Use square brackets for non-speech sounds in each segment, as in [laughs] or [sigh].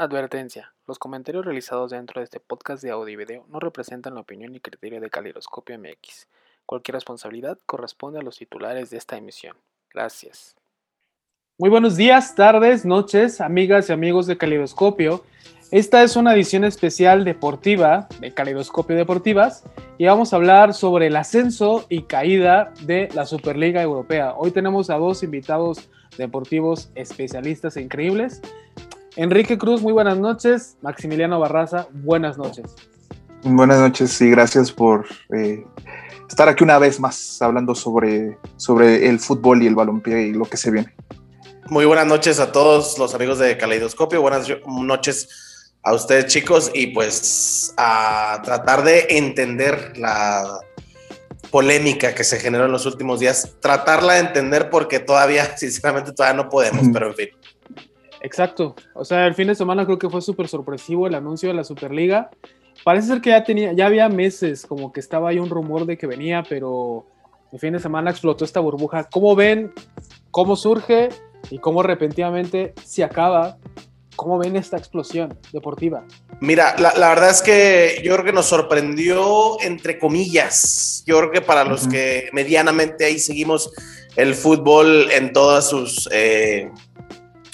Advertencia: Los comentarios realizados dentro de este podcast de audio y video no representan la opinión ni criterio de Calidoscopio MX. Cualquier responsabilidad corresponde a los titulares de esta emisión. Gracias. Muy buenos días, tardes, noches, amigas y amigos de Calidoscopio. Esta es una edición especial deportiva de Calidoscopio Deportivas y vamos a hablar sobre el ascenso y caída de la Superliga Europea. Hoy tenemos a dos invitados deportivos especialistas e increíbles. Enrique Cruz, muy buenas noches. Maximiliano Barraza, buenas noches. Buenas noches y gracias por eh, estar aquí una vez más hablando sobre, sobre el fútbol y el balompié y lo que se viene. Muy buenas noches a todos los amigos de Caleidoscopio. Buenas noches a ustedes, chicos, y pues a tratar de entender la polémica que se generó en los últimos días. Tratarla de entender porque todavía, [laughs] sinceramente, todavía no podemos, pero en fin. Exacto. O sea, el fin de semana creo que fue súper sorpresivo el anuncio de la Superliga. Parece ser que ya tenía, ya había meses como que estaba ahí un rumor de que venía, pero el fin de semana explotó esta burbuja. ¿Cómo ven cómo surge y cómo repentinamente se acaba? ¿Cómo ven esta explosión deportiva? Mira, la, la, verdad es que yo creo que nos sorprendió, entre comillas. Yo creo que para los que medianamente ahí seguimos el fútbol en todas sus eh,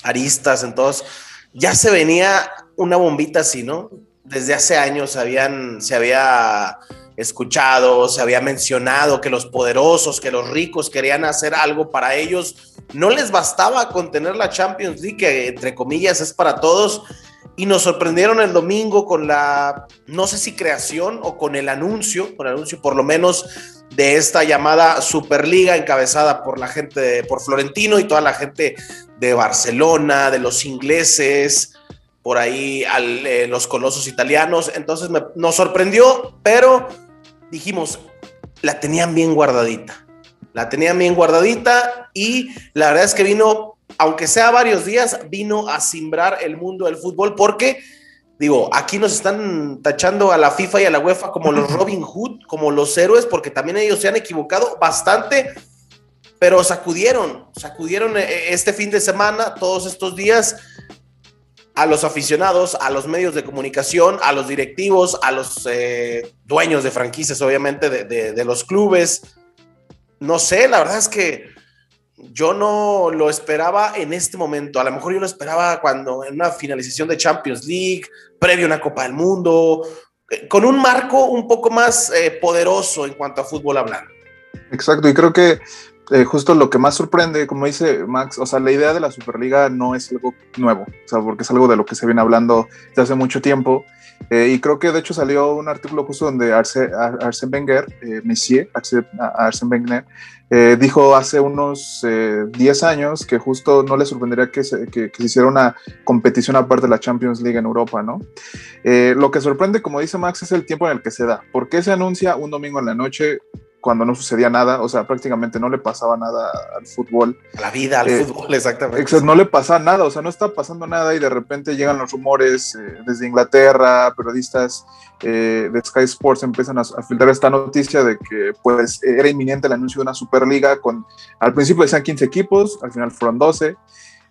aristas, entonces ya se venía una bombita así, ¿no? Desde hace años habían, se había escuchado, se había mencionado que los poderosos, que los ricos querían hacer algo para ellos. No les bastaba con tener la Champions League, que entre comillas es para todos. Y nos sorprendieron el domingo con la, no sé si creación o con el anuncio, con anuncio por lo menos de esta llamada Superliga encabezada por la gente, por Florentino y toda la gente de Barcelona, de los ingleses, por ahí al, eh, los colosos italianos. Entonces me, nos sorprendió, pero dijimos, la tenían bien guardadita. La tenían bien guardadita y la verdad es que vino, aunque sea varios días, vino a simbrar el mundo del fútbol porque, digo, aquí nos están tachando a la FIFA y a la UEFA como los [laughs] Robin Hood, como los héroes, porque también ellos se han equivocado bastante pero sacudieron, sacudieron eh, este fin de semana, todos estos días, a los aficionados, a los medios de comunicación, a los directivos, a los eh, dueños de franquicias, obviamente, de, los clubes. No sé, la verdad es que yo no lo esperaba en este momento. A lo mejor yo lo esperaba cuando en una finalización de Champions League, previo a una Copa del Mundo, eh, con un marco un poco más eh, poderoso en cuanto a fútbol hablando. Exacto, y creo que eh, justo lo que más sorprende, como dice Max, o sea, la idea de la Superliga no es algo nuevo, o sea, porque es algo de lo que se viene hablando desde hace mucho tiempo. Eh, y creo que de hecho salió un artículo justo donde Arsène, Wenger, eh, Messier, Arsène Wenger, eh, dijo hace unos 10 años que justo no le sorprendería que se, que se, hiciera una competición aparte de la Champions League en Europa, ¿no? lo que sorprende, como dice Max, es el tiempo en el que se da. ¿Por qué se anuncia un domingo en la noche cuando no sucedía nada, o sea, prácticamente no le pasaba nada al fútbol. A la vida, al eh, fútbol, exactamente. Exacto, no le pasaba nada, o sea, no está pasando nada y de repente llegan los rumores eh, desde Inglaterra, periodistas eh, de Sky Sports empiezan a, a, filtrar esta noticia de que pues era inminente el anuncio de una Superliga con, al principio decían 15 equipos, al final fueron 12.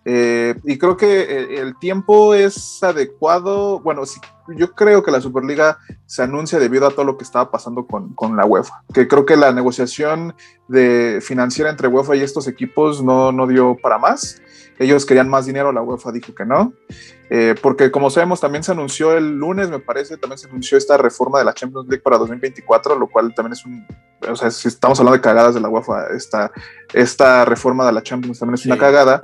Eh, y creo que el tiempo es adecuado. Bueno, sí, yo creo que la Superliga se anuncia debido a todo lo que estaba pasando con, con la UEFA. Que creo que la negociación de financiera entre UEFA y estos equipos no, no dio para más. Ellos querían más dinero, la UEFA dijo que no. Eh, porque como sabemos, también se anunció el lunes, me parece, también se anunció esta reforma de la Champions League para 2024, lo cual también es un, o sea, si estamos hablando de cagadas de la UEFA, esta, esta reforma de la Champions también es sí. una cagada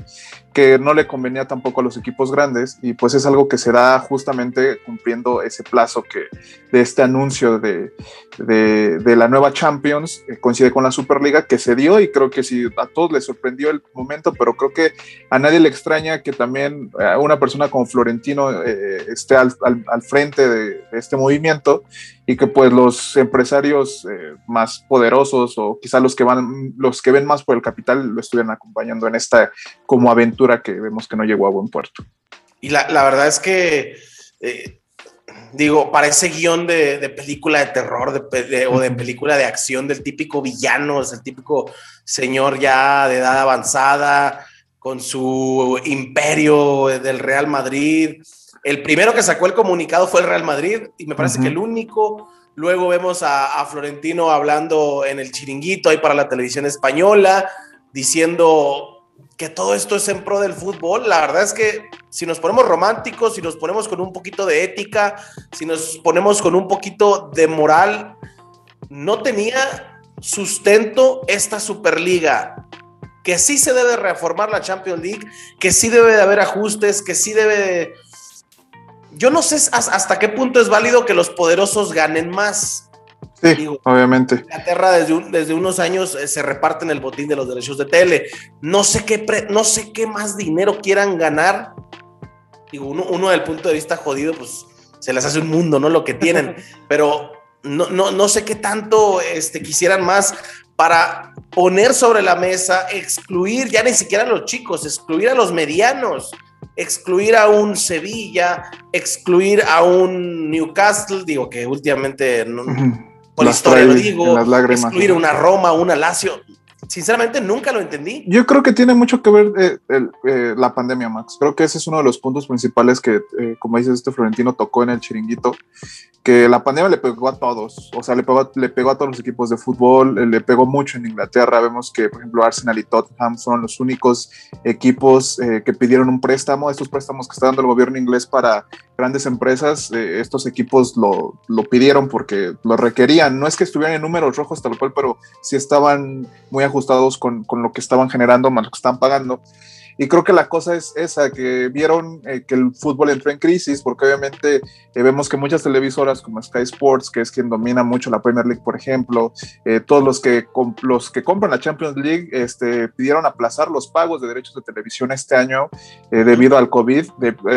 que no le convenía tampoco a los equipos grandes y pues es algo que se da justamente cumpliendo ese plazo que de este anuncio de, de, de la nueva Champions eh, coincide con la Superliga que se dio y creo que sí, a todos les sorprendió el momento, pero creo que a nadie le extraña que también a una persona como Florentino eh, esté al, al, al frente de, de, este movimiento y que pues los empresarios eh, más poderosos o quizá los que van, los que ven más por el capital lo estuvieran acompañando en esta como aventura que vemos que no llegó a buen puerto. Y la, la verdad es que eh, digo, parece guion de, de, película de terror de, de, o de película de acción del típico villano, es el típico señor ya de edad avanzada con su imperio del Real Madrid, El primero que sacó el comunicado fue el Real Madrid y me parece que el único. Luego vemos a, Florentino hablando en el chiringuito ahí para la televisión española, diciendo que todo esto es en pro del fútbol. La verdad es que si nos ponemos románticos, si nos ponemos con un poquito de ética, si nos ponemos con un poquito de moral, no tenía sustento esta Superliga que sí se debe reformar la Champions League, que sí debe de haber ajustes, que sí debe de... Yo no sé hasta qué punto es válido que los poderosos ganen más. Sí, obviamente. Inglaterra desde, desde unos años eh, se reparten el botín de los derechos de tele. No sé qué, no sé qué más dinero quieran ganar. Digo, uno, uno del punto de vista jodido, pues se les hace un mundo, ¿no? Lo que tienen. [laughs] Pero no, no, no sé qué tanto este, quisieran más para poner sobre la mesa, excluir ya ni siquiera a los chicos, excluir a los medianos, excluir a un Sevilla, excluir a un Newcastle, digo que últimamente, por historia lo digo, excluir una Roma, una Lazio, sinceramente nunca lo entendí. Yo creo que tiene mucho que ver eh, eh, la pandemia, Max. Creo que ese es uno de los puntos principales que, eh, como dices, este Florentino tocó en el chiringuito, que la pandemia le pegó a todos, o sea, le pegó, le pegó a todos los equipos de fútbol, le pegó mucho en Inglaterra. Vemos que, por ejemplo, Arsenal y Tottenham son los únicos equipos que pidieron un préstamo. Estos préstamos que está dando el gobierno inglés para grandes empresas, estos equipos lo, lo pidieron porque lo requerían. No es que estuvieran en números rojos tal cual, pero sí estaban muy ajustados ajustados con, con, lo que estaban generando más lo que están pagando. Y creo que la cosa es esa, que vieron eh, que el fútbol entró en crisis, porque obviamente eh, vemos que muchas televisoras como Sky Sports, que es quien domina mucho la Premier League, por ejemplo, eh, todos los que, los que compran la Champions League este, pidieron aplazar los pagos de derechos de televisión este año debido al COVID,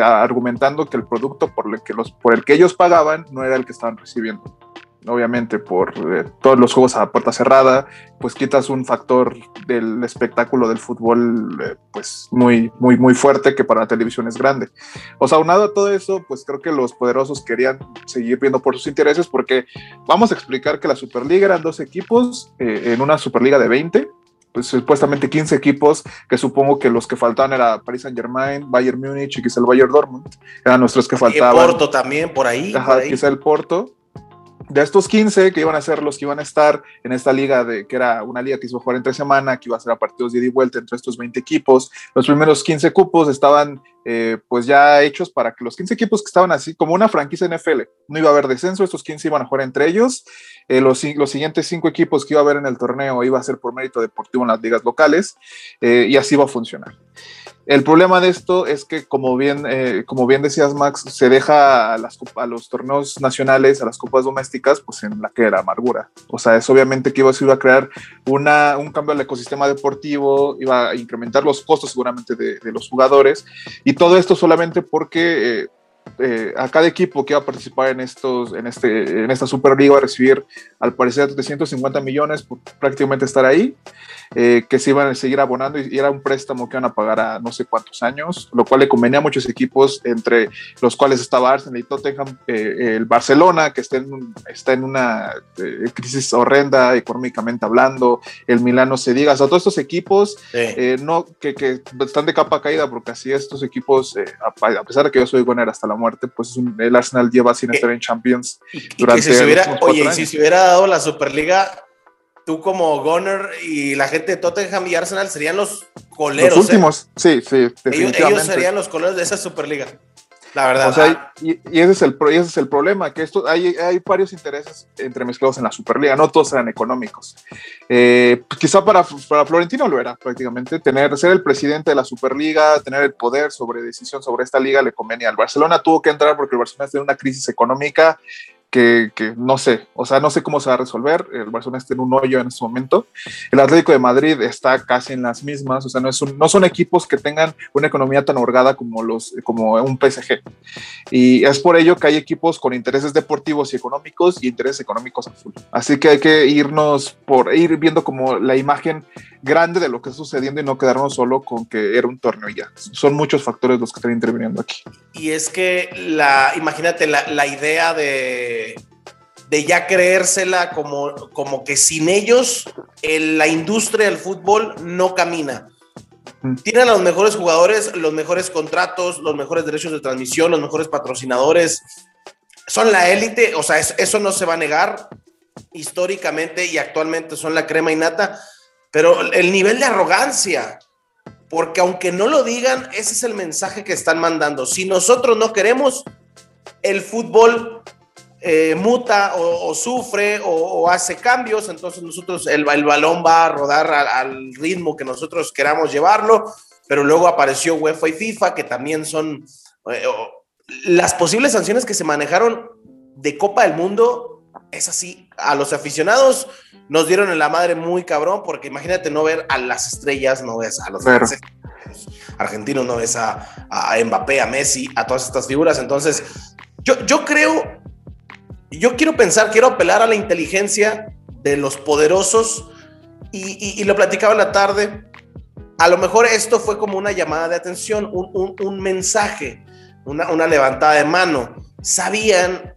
argumentando que el producto por el que, los, por el que ellos pagaban no era el que estaban recibiendo obviamente por eh, todos los juegos a puerta cerrada, pues quitas un factor del espectáculo del fútbol eh, pues muy, muy, muy fuerte que para la televisión es grande. O sea, aunado a todo eso, pues creo que los poderosos querían seguir viendo por sus intereses porque vamos a explicar que la Superliga eran dos equipos eh, en una Superliga de 20, pues supuestamente 15 equipos, que supongo que los que faltaban era Paris Saint Germain, Bayern Múnich y quizá el Bayern Dortmund, eran nuestros que faltaban. Y Porto también, por ahí. Ajá, quizá el Porto de estos 15 que iban a ser los que iban a estar en esta liga, de, que era una liga que iba a jugar entre semana, que iba a ser a partidos de ida y vuelta entre estos 20 equipos, los primeros 15 cupos estaban eh, pues ya hechos para que los 15 equipos que estaban así como una franquicia NFL, no iba a haber descenso, estos 15 iban a jugar entre ellos, eh, los, los, siguientes 5 equipos que iba a haber en el torneo iba a ser por mérito deportivo en las ligas locales eh, y así va a funcionar. El problema de esto es que, como bien, eh, como bien decías, Max, se deja a, los torneos nacionales, a las copas domésticas, pues en la que era amargura. O sea, es obviamente que iba a crear una, un cambio al ecosistema deportivo, iba a incrementar los costos seguramente de, los jugadores, y todo esto solamente porque... Eh, eh, a cada equipo que va a participar en, estos, en, este, en esta Superliga va a recibir al parecer 350 millones por prácticamente estar ahí. Eh, que se iban a seguir abonando y, era un préstamo que iban a pagar a no sé cuántos años, lo cual le convenía a muchos equipos, entre los cuales estaba Arsenal y Tottenham, eh, el Barcelona, que está en, está en una eh, crisis horrenda económicamente hablando, el Milano se diga, o sea, todos estos equipos no, que, que, están de capa caída, porque así estos equipos, a, pesar de que yo soy goner hasta la muerte, pues el Arsenal lleva sin estar en Champions durante si se hubiera, Oye, si se hubiera dado la Superliga tú como Gunner y la gente de Tottenham y Arsenal serían los coleros. Los ¿eh? últimos, sí, sí, definitivamente. Ellos, serían los coleros de esa Superliga. La verdad. O sea, y, ese es el, ese es el problema, que esto, hay, hay varios intereses entremezclados en la Superliga, no todos eran económicos. Eh, pues quizá para, para, Florentino lo era prácticamente, tener, ser el presidente de la Superliga, tener el poder sobre decisión sobre esta liga le convenía al Barcelona, tuvo que entrar porque el Barcelona tiene una crisis económica que, no sé, o sea, no sé cómo se va a resolver. El Barcelona está en un hoyo en este momento. El Atlético de Madrid está casi en las mismas, o sea, no, es no son equipos que tengan una economía tan holgada como, los, como un PSG. Y es por ello que hay equipos con intereses deportivos y económicos y intereses económicos a full. Así que hay que irnos por ir viendo como la imagen grande de lo que está sucediendo y no quedarnos solo con que era un torneo ya. Son muchos factores los que están interviniendo aquí. Y es que la, imagínate, la, la idea de, de ya creérsela como, como que sin ellos la industria del fútbol no camina. Tienen a los mejores jugadores, los mejores contratos, los mejores derechos de transmisión, los mejores patrocinadores. Son la élite, o sea, eso no se va a negar históricamente y actualmente son la crema innata, pero el nivel de arrogancia, porque aunque no lo digan, ese es el mensaje que están mandando. Si nosotros no queremos, el fútbol eh, muta o, sufre o, hace cambios, entonces nosotros el, balón va a rodar al ritmo que nosotros queramos llevarlo, pero luego apareció UEFA y FIFA, que también son eh, las posibles sanciones que se manejaron de Copa del Mundo, es así, a los aficionados nos dieron en la madre muy cabrón, porque imagínate no ver a las estrellas, no ves a los argentinos, no ves a, a Mbappé, a Messi, a todas estas figuras, entonces yo, yo creo yo quiero pensar, quiero apelar a la inteligencia de los poderosos y, lo platicaba en la tarde. A lo mejor esto fue como una llamada de atención, un, mensaje, una, levantada de mano. Sabían,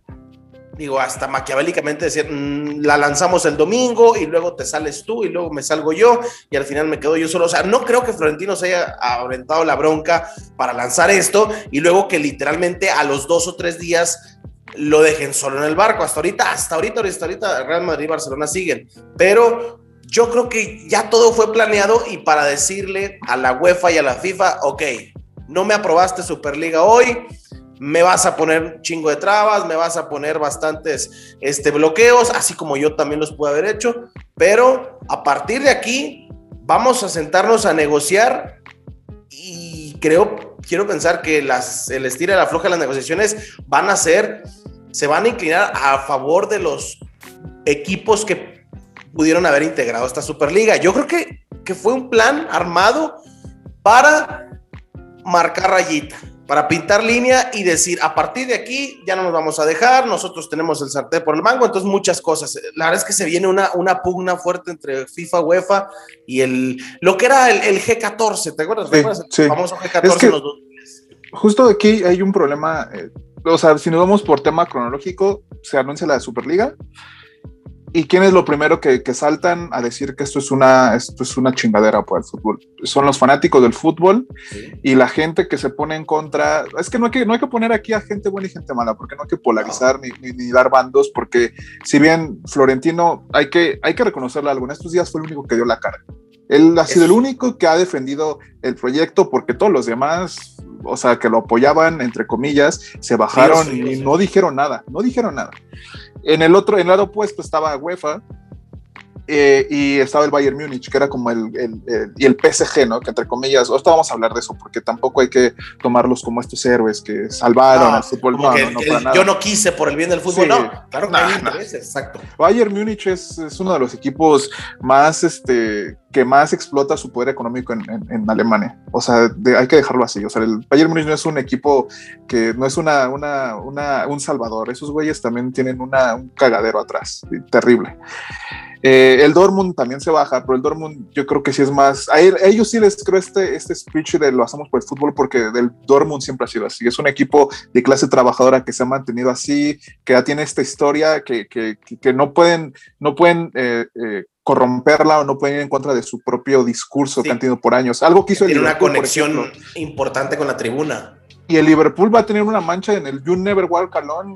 digo, hasta maquiavélicamente decir, mm, la lanzamos el domingo y luego te sales tú y luego me salgo yo y al final me quedo yo solo. O sea, no creo que Florentino se haya aventado la bronca para lanzar esto y luego que literalmente a los dos o tres días lo dejen solo en el barco. Hasta ahorita, hasta ahorita, hasta ahorita, Real Madrid y Barcelona siguen. Pero yo creo que ya todo fue planeado y para decirle a la UEFA y a la FIFA, ok, no me aprobaste Superliga hoy, me vas a poner chingo de trabas, me vas a poner bastantes este, bloqueos, así como yo también los pude haber hecho, pero a partir de aquí vamos a sentarnos a negociar y creo, quiero pensar que las, el estira y la floja de las negociaciones van a ser se van a inclinar a favor de los equipos que pudieron haber integrado esta Superliga. Yo creo que, que fue un plan armado para marcar rayita, para pintar línea y decir, a partir de aquí ya no nos vamos a dejar, nosotros tenemos el sartén por el mango, entonces muchas cosas. La verdad es que se viene una, una pugna fuerte entre FIFA, UEFA y el, lo que era el, G14, ¿te acuerdas? Sí, El famoso G14 los dos. Justo aquí hay un problema eh, o sea, si nos vamos por tema cronológico, se anuncia la Superliga. ¿Y quién es lo primero que, saltan a decir que esto es, una, esto es una chingadera por el fútbol? Son los fanáticos del fútbol y la gente que se pone en contra. Es que no hay que, no hay que poner aquí a gente buena y gente mala, porque no hay que polarizar ni, ni, dar bandos, porque si bien Florentino, hay que, hay que reconocerle algo, en estos días fue el único que dio la cara. Él ha sido el único que ha defendido el proyecto porque todos los demás o sea, que lo apoyaban, entre comillas, se bajaron y no dijeron nada, no dijeron nada. En el otro, en el lado opuesto estaba UEFA, eh, y estaba el Bayern Múnich, que era como el, el, y el PSG, ¿no? Que entre comillas, ahorita vamos a hablar de eso, porque tampoco hay que tomarlos como estos héroes que salvaron al fútbol. No, yo no quise por el bien del fútbol, no, claro que exacto. Bayern Múnich es, es, uno de los equipos más, este, que más explota su poder económico en, en, Alemania. O sea, hay que dejarlo así. O sea, el Bayern Múnich no es un equipo que no es una, una, una un salvador. Esos güeyes también tienen una, un cagadero atrás, terrible. Eh, el Dortmund también se baja, pero el Dortmund yo creo que sí es más. A, ellos sí les creo este, este speech de lo hacemos por el fútbol, porque del Dortmund siempre ha sido así. Es un equipo de clase trabajadora que se ha mantenido así, que ya tiene esta historia, que, que, que no pueden, no pueden eh, eh, corromperla o no pueden ir en contra de su propio discurso que han tenido por años. Algo que hizo Tiene una conexión importante con la tribuna. Y el Liverpool va a tener una mancha en el You Never Walk Alone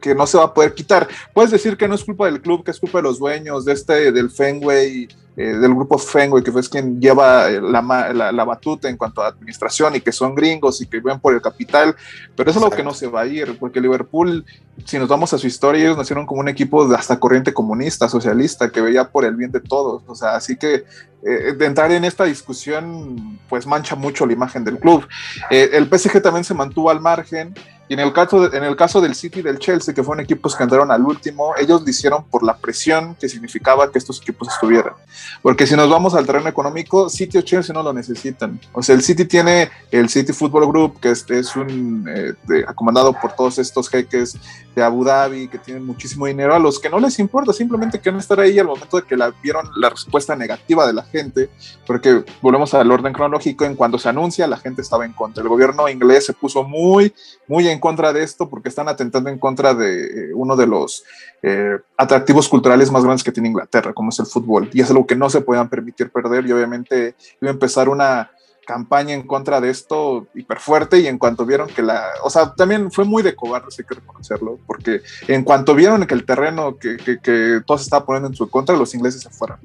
que no se va a poder quitar. Puedes decir que no es culpa del club, que es culpa de los dueños, de este, del Fenway, eh, del grupo Fenway, que es quien lleva eh, la, la, batuta en cuanto a administración y que son gringos y que viven por el capital, pero eso es lo que no se va a ir, porque Liverpool, si nos vamos a su historia, ellos nacieron como un equipo de hasta corriente comunista, socialista, que veía por el bien de todos, o sea, así que eh, de entrar en esta discusión, pues mancha mucho la imagen del club. el PSG también se mantuvo al margen, y en el, caso en el caso del City y del Chelsea, que fueron equipos que entraron al último, ellos lo hicieron por la presión que significaba que estos equipos estuvieran. Porque si nos vamos al terreno económico, City o Chelsea no lo necesitan. O sea, el City tiene el City Football Group, que es, es un eh, comandado por todos estos jeques de Abu Dhabi, que tienen muchísimo dinero, a los que no les importa, simplemente quieren estar ahí al momento de que la, vieron la respuesta negativa de la gente, porque volvemos al orden cronológico, en cuando se anuncia, la gente estaba en contra. El gobierno inglés se puso muy, muy en contra de esto porque están atentando en contra de eh, uno de los eh, atractivos culturales más grandes que tiene Inglaterra, como es el fútbol. Y es algo que no se puedan permitir perder y obviamente iba a empezar una, campaña en contra de esto hiper fuerte y en cuanto vieron que la, o sea, también fue muy de cobardes, hay que reconocerlo, porque en cuanto vieron que el terreno que, que, que todo se estaba poniendo en su contra, los ingleses se fueron.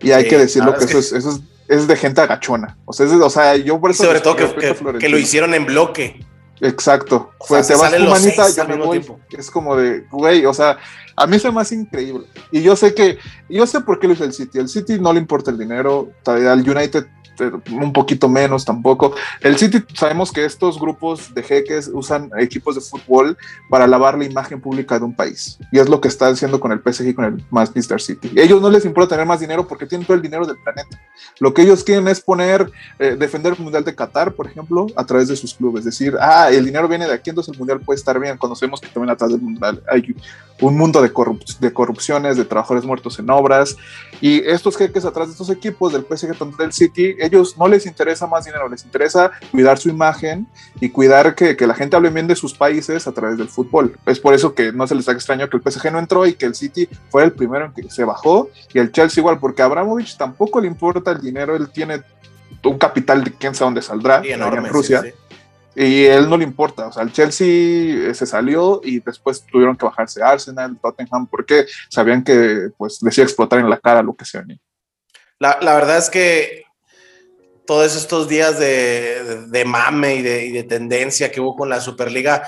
Y hay que decirlo que, eso, Es, eso es, de gente agachona. O sea, o sea yo por eso... Sobre todo que, que, lo hicieron en bloque. Exacto. pues te vas tu manita, yo me voy. Es como de, güey, o sea, a mí es más increíble. Y yo sé que, yo sé por qué lo hizo el City. El City no le importa el dinero. Al United un poquito menos tampoco. El City, sabemos que estos grupos de jeques usan equipos de fútbol para lavar la imagen pública de un país. Y es lo que está haciendo con el PSG y con el Manchester City. ellos no les importa tener más dinero porque tienen todo el dinero del planeta. Lo que ellos quieren es poner, eh, defender el Mundial de Qatar, por ejemplo, a través de sus clubes. Decir, ah, el dinero viene de aquí, entonces el Mundial puede estar bien. Conocemos que también atrás del Mundial hay un mundo de, de corrupciones, de trabajadores muertos en obras. Y estos jeques atrás de estos equipos del PSG, del City, ellos no les interesa más dinero, les interesa cuidar su imagen y cuidar que, que, la gente hable bien de sus países a través del fútbol. Es por eso que no se les haga extraño que el PSG no entró y que el City fue el primero en que se bajó y el Chelsea igual, porque a Abramovich tampoco le importa el dinero, él tiene un capital de quién sabe dónde saldrá en Rusia. Y él no le importa, o sea, el Chelsea eh, se salió y después tuvieron que bajarse Arsenal, Tottenham, porque sabían que pues les iba a explotar en la cara lo que sea. La, la verdad es que todos estos días de, mame y de, tendencia que hubo con la Superliga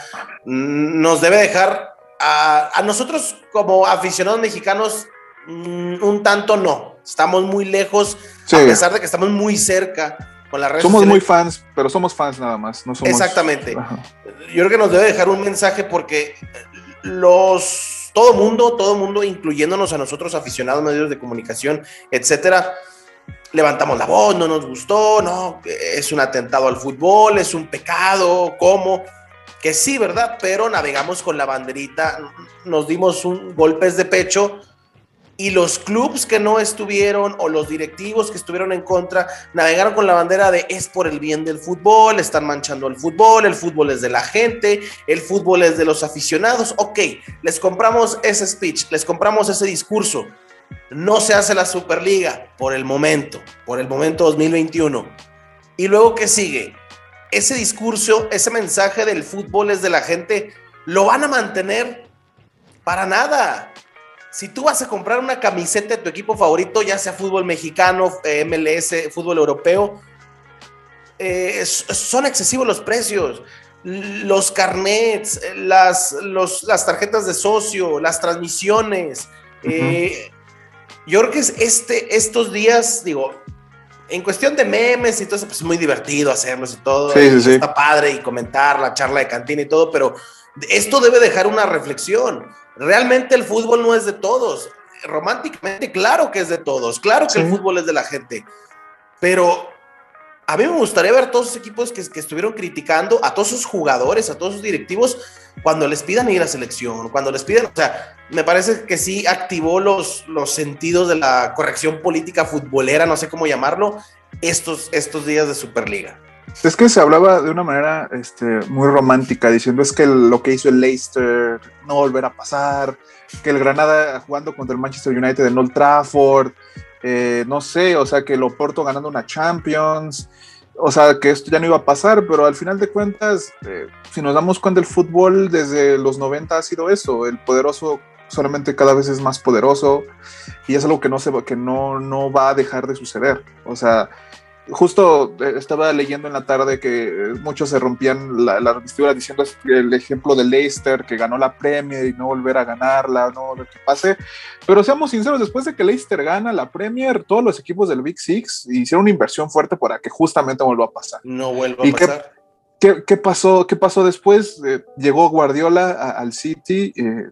mm, nos debe dejar a, nosotros como aficionados mexicanos mm, un tanto no. Estamos muy lejos, a pesar de que estamos muy cerca con la red. Somos muy fans, pero somos fans nada más. No somos... Exactamente. Yo creo que nos debe dejar un mensaje porque los todo mundo, todo mundo, incluyéndonos a nosotros aficionados, medios de comunicación, etcétera, levantamos la voz, no nos gustó, no, es un atentado al fútbol, es un pecado, ¿cómo? Que sí, ¿verdad? Pero navegamos con la banderita, nos dimos un golpes de pecho y los clubs que no estuvieron o los directivos que estuvieron en contra navegaron con la bandera de es por el bien del fútbol, están manchando el fútbol, el fútbol es de la gente, el fútbol es de los aficionados. Ok, les compramos ese speech, les compramos ese discurso, no se hace la Superliga por el momento, por el momento 2021. Y luego, ¿qué sigue? Ese discurso, ese mensaje del fútbol es de la gente, lo van a mantener para nada. Si tú vas a comprar una camiseta de tu equipo favorito, ya sea fútbol mexicano, eh, MLS, fútbol europeo, eh, son excesivos los precios. Los carnets, las, las tarjetas de socio, las transmisiones, yo creo que es este, estos días, digo, en cuestión de memes y todo eso, pues es muy divertido hacerlos y todo. Sí, sí, está padre y comentar la charla de cantina y todo, pero esto debe dejar una reflexión. Realmente el fútbol no es de todos. Románticamente, claro que es de todos. Claro que el fútbol es de la gente. Pero a mí me gustaría ver todos esos equipos que, que, estuvieron criticando, a todos sus jugadores, a todos sus directivos, cuando les pidan ir a selección, cuando les pidan, o sea, me parece que sí activó los, los sentidos de la corrección política futbolera, no sé cómo llamarlo, estos, estos días de Superliga. Es que se hablaba de una manera este, muy romántica, diciendo es que lo que hizo el Leicester no volverá a pasar, que el Granada jugando contra el Manchester United en Old Trafford, eh, no sé, o sea, que lo Porto ganando una Champions, o sea, que esto ya no iba a pasar, pero al final de cuentas, eh, si nos damos cuenta, el fútbol desde los 90 ha sido eso, el poderoso solamente cada vez es más poderoso y es algo que no, se, que no, no va a dejar de suceder. O sea, justo eh, estaba leyendo en la tarde que eh, muchos se rompían la, la vestidura diciendo el ejemplo de Leicester que ganó la Premier y no volver a ganarla, no lo que pase. Pero seamos sinceros, después de que Leicester gana la Premier, todos los equipos del Big Six hicieron una inversión fuerte para que justamente vuelva a pasar. No vuelva a pasar. Qué, qué, pasó, ¿Qué pasó después? Eh, llegó Guardiola al City, eh,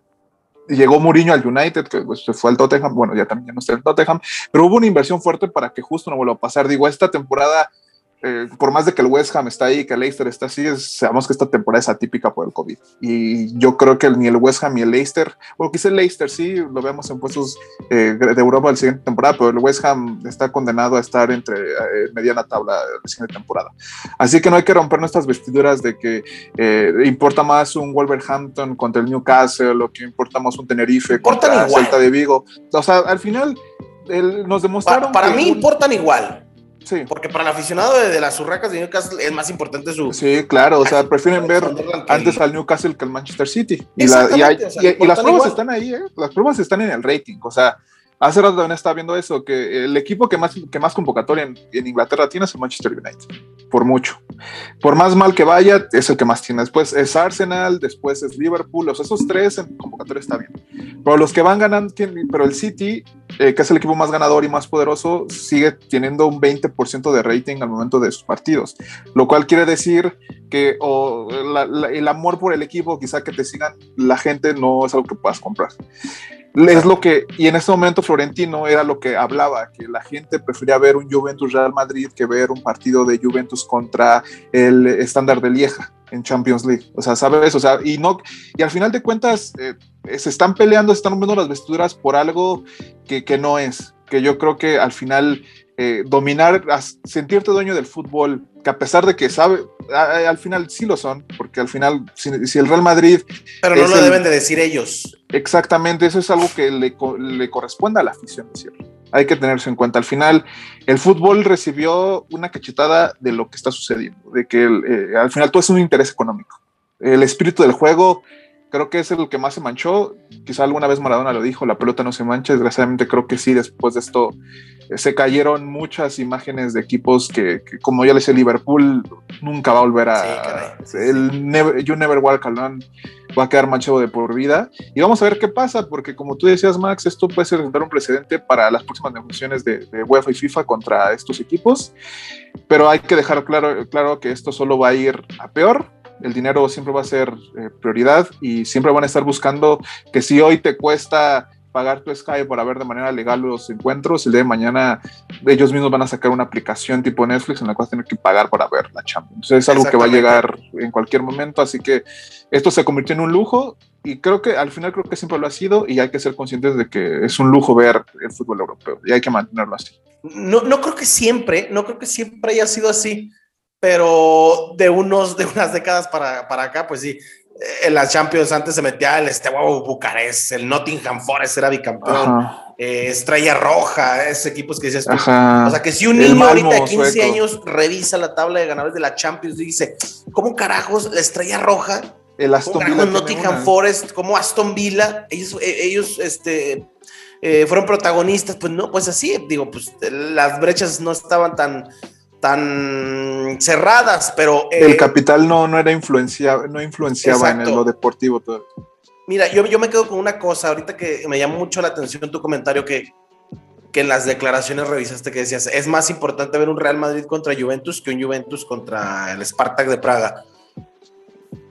llegó Mourinho al United, que pues, fue al Tottenham, bueno, ya también no está el Tottenham, pero hubo una inversión fuerte para que justo no vuelva a pasar. Digo, esta temporada eh, por más de que el West Ham está ahí, que el Leicester está así, sabemos que esta temporada es atípica por el COVID. Y yo creo que ni el West Ham ni el Leicester, bueno, quizá el Leicester sí, lo vemos en puestos eh, de Europa la siguiente temporada, pero el West Ham está condenado a estar entre eh, mediana tabla la siguiente temporada. Así que no hay que romper nuestras vestiduras de que importa más un Wolverhampton contra el Newcastle, o que importa más un Tenerife contra el Celta de Vigo. O sea, al final nos demostraron. Para, mí importan igual Sí. Porque para el aficionado de, de las urracas de Newcastle es más importante su. Sí, claro, o sea, prefieren ver antes al Newcastle que al Manchester City. Y, la- y hay- o sea, y- y las pruebas igual. están ahí, ¿eh? Las pruebas están en el rating. O sea, hace rato también estaba viendo eso, que el equipo que más, que más convocatoria en, en Inglaterra tiene es el Manchester United, por mucho. Por más mal que vaya, es el que más tiene. Después es Arsenal, después es Liverpool, o sea, esos tres en convocatoria está bien. Pero los que van ganando, tienen- pero el City, eh, que es el equipo más ganador y más poderoso, sigue teniendo un 20% de rating al momento de sus partidos, lo cual quiere decir que el amor por el equipo, quizá que te sigan la gente, no es algo que puedas comprar. Es lo que, y en ese momento Florentino era lo que hablaba, que la gente prefería ver un Juventus Real Madrid que ver un partido de Juventus contra el estándar de Lieja en Champions League. O sea, ¿sabes? O sea, y no, y al final de cuentas eh, se están peleando, se están moviendo las vestiduras por algo que, que no es, que yo creo que al final eh, dominar, sentirte dueño del fútbol, que a pesar de que sabe, a- a- al final sí lo son, porque al final, si, si el Real Madrid Pero no lo el- deben de decir ellos. Exactamente, eso es algo que le, le corresponde a la afición, es cierto. Hay que tenerse en cuenta. Al final, el fútbol recibió una cachetada de lo que está sucediendo, de que eh, al final todo es un interés económico. El espíritu del juego creo que es el que más se manchó. Quizá alguna vez Maradona lo dijo, la pelota no se mancha. Desgraciadamente creo que sí, después de esto eh, se cayeron muchas imágenes de equipos que, que, como ya les decía, Liverpool nunca va a volver a... Sí, caray. Sí, el never- You Never Walk Alone va a quedar manchado de por vida. Y vamos a ver qué pasa, porque como tú decías, Max, esto puede ser sentar un precedente para las próximas negociaciones de, de UEFA y FIFA contra estos equipos. Pero hay que dejar claro, claro que esto solo va a ir a peor. El dinero siempre va a ser eh, prioridad y siempre van a estar buscando que si hoy te cuesta pagar tu Sky para ver de manera legal los encuentros, el día de mañana ellos mismos van a sacar una aplicación tipo Netflix en la cual tener que pagar para ver la Champions. Es algo que va a llegar en cualquier momento, así que esto se convirtió en un lujo y creo que al final creo que siempre lo ha sido y hay que ser conscientes de que es un lujo ver el fútbol europeo y hay que mantenerlo así. No, no creo que siempre, no creo que siempre haya sido así, pero de unos, de unas décadas para, para acá, pues sí. En las Champions antes se metía el Steaua Bucarest, el Nottingham Forest era bicampeón, eh, Estrella Roja, esos equipos que tú. Ajá. O sea, que si un niño ahorita de Malmo 15 sueco. años revisa la tabla de ganadores de la Champions y dice, ¿cómo carajos la Estrella Roja? el ¿Cómo Aston Villa Nottingham una. Forest? ¿Cómo Aston Villa? Ellos, eh, ellos este, eh, fueron protagonistas. Pues no, pues así, digo, pues las brechas no estaban tan, tan cerradas, pero... eh, el capital no, no era influencia, no influenciaba en Exacto. lo deportivo todo. Mira, yo, yo me quedo con una cosa, ahorita que me llamó mucho la atención tu comentario que, que en las declaraciones revisaste que decías, es más importante ver un Real Madrid contra Juventus que un Juventus contra el Spartak de Praga.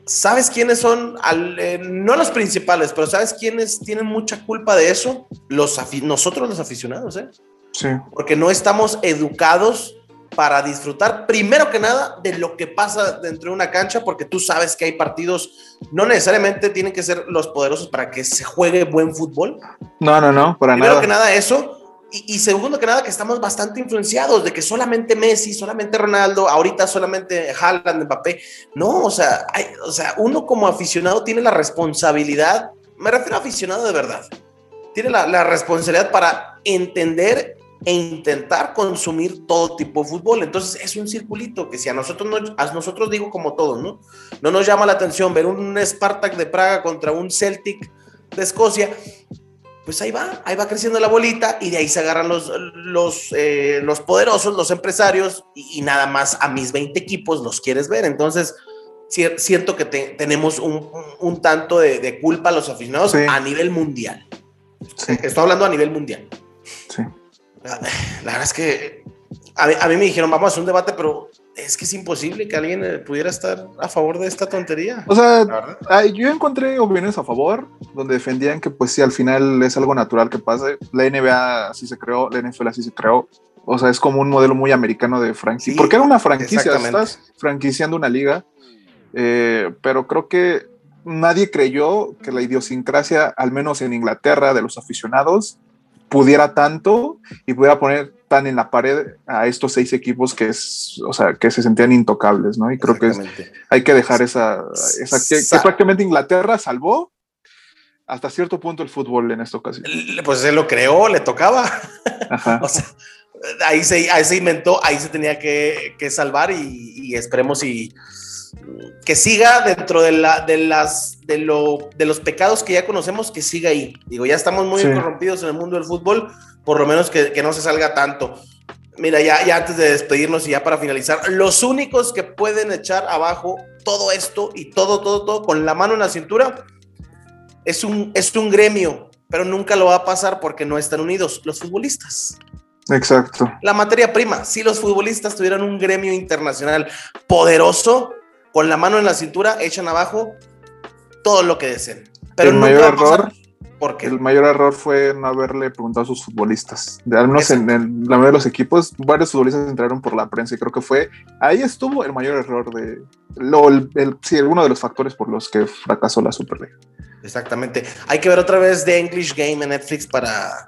¿Sabes quiénes son? Al- eh, no los principales, pero ¿sabes quiénes tienen mucha culpa de eso? Los nosotros los aficionados, ¿eh? Sí. Porque no estamos educados para disfrutar, primero que nada, de lo que pasa dentro de una cancha, porque tú sabes que hay partidos, no necesariamente tienen que ser los poderosos para que se juegue buen fútbol. No, no, no, para Primero nada. que nada eso, y, y segundo que nada que estamos bastante influenciados de que solamente Messi, solamente Ronaldo, ahorita solamente Haaland, Mbappé. No, o sea, hay- o sea, uno como aficionado tiene la responsabilidad, me refiero a aficionado de verdad, tiene la, la responsabilidad para entender e intentar consumir todo tipo de fútbol. Entonces es un circulito que si a nosotros, no, a nosotros digo como todos, ¿no? No nos llama la atención ver un Spartak de Praga contra un Celtic de Escocia, pues ahí va, ahí va creciendo la bolita y de ahí se agarran los, los, eh, los poderosos, los empresarios y, y nada más a mis 20 equipos los quieres ver. Entonces, siento que te- tenemos un, un- tanto de, de culpa los aficionados Sí. a nivel mundial. Sí, Estoy hablando a nivel mundial. sí. La, la verdad es que a mí, a mí me dijeron, vamos a hacer un debate, pero es que es imposible que alguien eh, pudiera estar a favor de esta tontería. O sea, yo encontré opiniones a favor, donde defendían que pues sí, al final es algo natural que pase. La NBA así se creó, la NFL así se creó. O sea, es como un modelo muy americano de franquicia. Sí, porque era una franquicia, estás franquiciando una liga. Eh, pero creo que nadie creyó que la idiosincrasia, al menos en Inglaterra, de los aficionados, pudiera tanto y pudiera poner tan en la pared a estos seis equipos que es, o sea, que se sentían intocables, ¿no? Y creo que es, hay que dejar esa, esa que, que prácticamente Inglaterra salvó hasta cierto punto el fútbol en esta ocasión. Pues él lo creó, le tocaba. Ajá. [laughs] O sea, ahí se, ahí se inventó, ahí se tenía que, que salvar y, y, esperemos y que siga dentro de, la, de, las, de, lo, de los pecados que ya conocemos, que siga ahí. Digo, ya estamos muy sí. corrompidos en el mundo del fútbol, por lo menos que, que no se salga tanto. Mira, ya, ya antes de despedirnos y ya para finalizar, los únicos que pueden echar abajo todo esto y todo, todo, todo con la mano en la cintura es un, es un gremio, pero nunca lo va a pasar porque no están unidos los futbolistas. Exacto. La materia prima, si los futbolistas tuvieran un gremio internacional poderoso, con la mano en la cintura, echan abajo todo lo que deseen. Pero el mayor error, porque el mayor error fue no haberle preguntado a sus futbolistas. De, al menos en, en, la mayoría de los equipos, varios futbolistas entraron por la prensa y creo que fue ahí estuvo el mayor error de lo, el, el, sí, uno de los factores por los que fracasó la Superliga. Exactamente. Hay que ver otra vez The English Game en Netflix para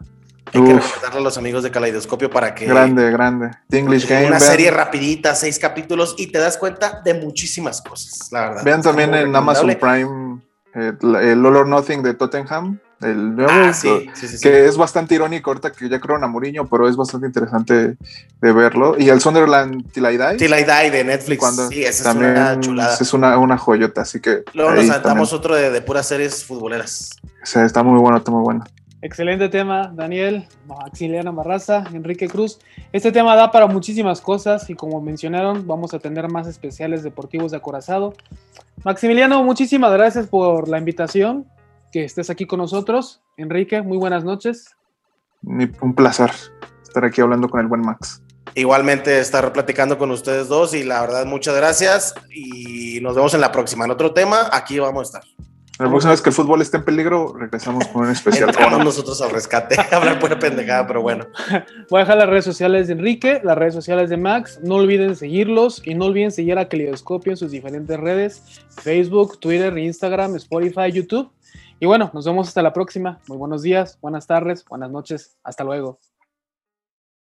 hay Uf. que recordarle a los amigos de Caleidoscopio para que. Grande, grande. The English Game. Una serie rapidita, seis capítulos, y te das cuenta de muchísimas cosas, la verdad. Vean también en Amazon Prime eh, el All or Nothing de Tottenham. El nuevo, ah, sí, sí, sí, que es bastante irónico ahorita que ya creo a Mourinho, pero es bastante interesante de verlo. Y el Sunderland Till I Die. Till I Die de Netflix. Cuando sí, esa también es una chulada. Es una, una joyota, así que. Luego nos aventamos otro de, de, puras series futboleras. O sea, está muy bueno, está muy bueno. Excelente tema, Daniel, Maximiliano Barraza, Enrique Cruz. Este tema da para muchísimas cosas y como mencionaron, vamos a tener más especiales deportivos de acorazado. Maximiliano, muchísimas gracias por la invitación, que estés aquí con nosotros. Enrique, muy buenas noches. Un placer estar aquí hablando con el buen Max. Igualmente estar platicando con ustedes dos y la verdad muchas gracias y nos vemos en la próxima. En otro tema, aquí vamos a estar. La próxima vez que el fútbol esté en peligro, regresamos con un especial. Entramos nosotros al rescate, [laughs] hablar pura pendejada, pero bueno. Voy a dejar las redes sociales de Enrique, las redes sociales de Max. No olviden seguirlos y no olviden seguir a Calidoscopio en sus diferentes redes: Facebook, Twitter, Instagram, Spotify, YouTube. Y bueno, nos vemos hasta la próxima. Muy buenos días, buenas tardes, buenas noches. Hasta luego.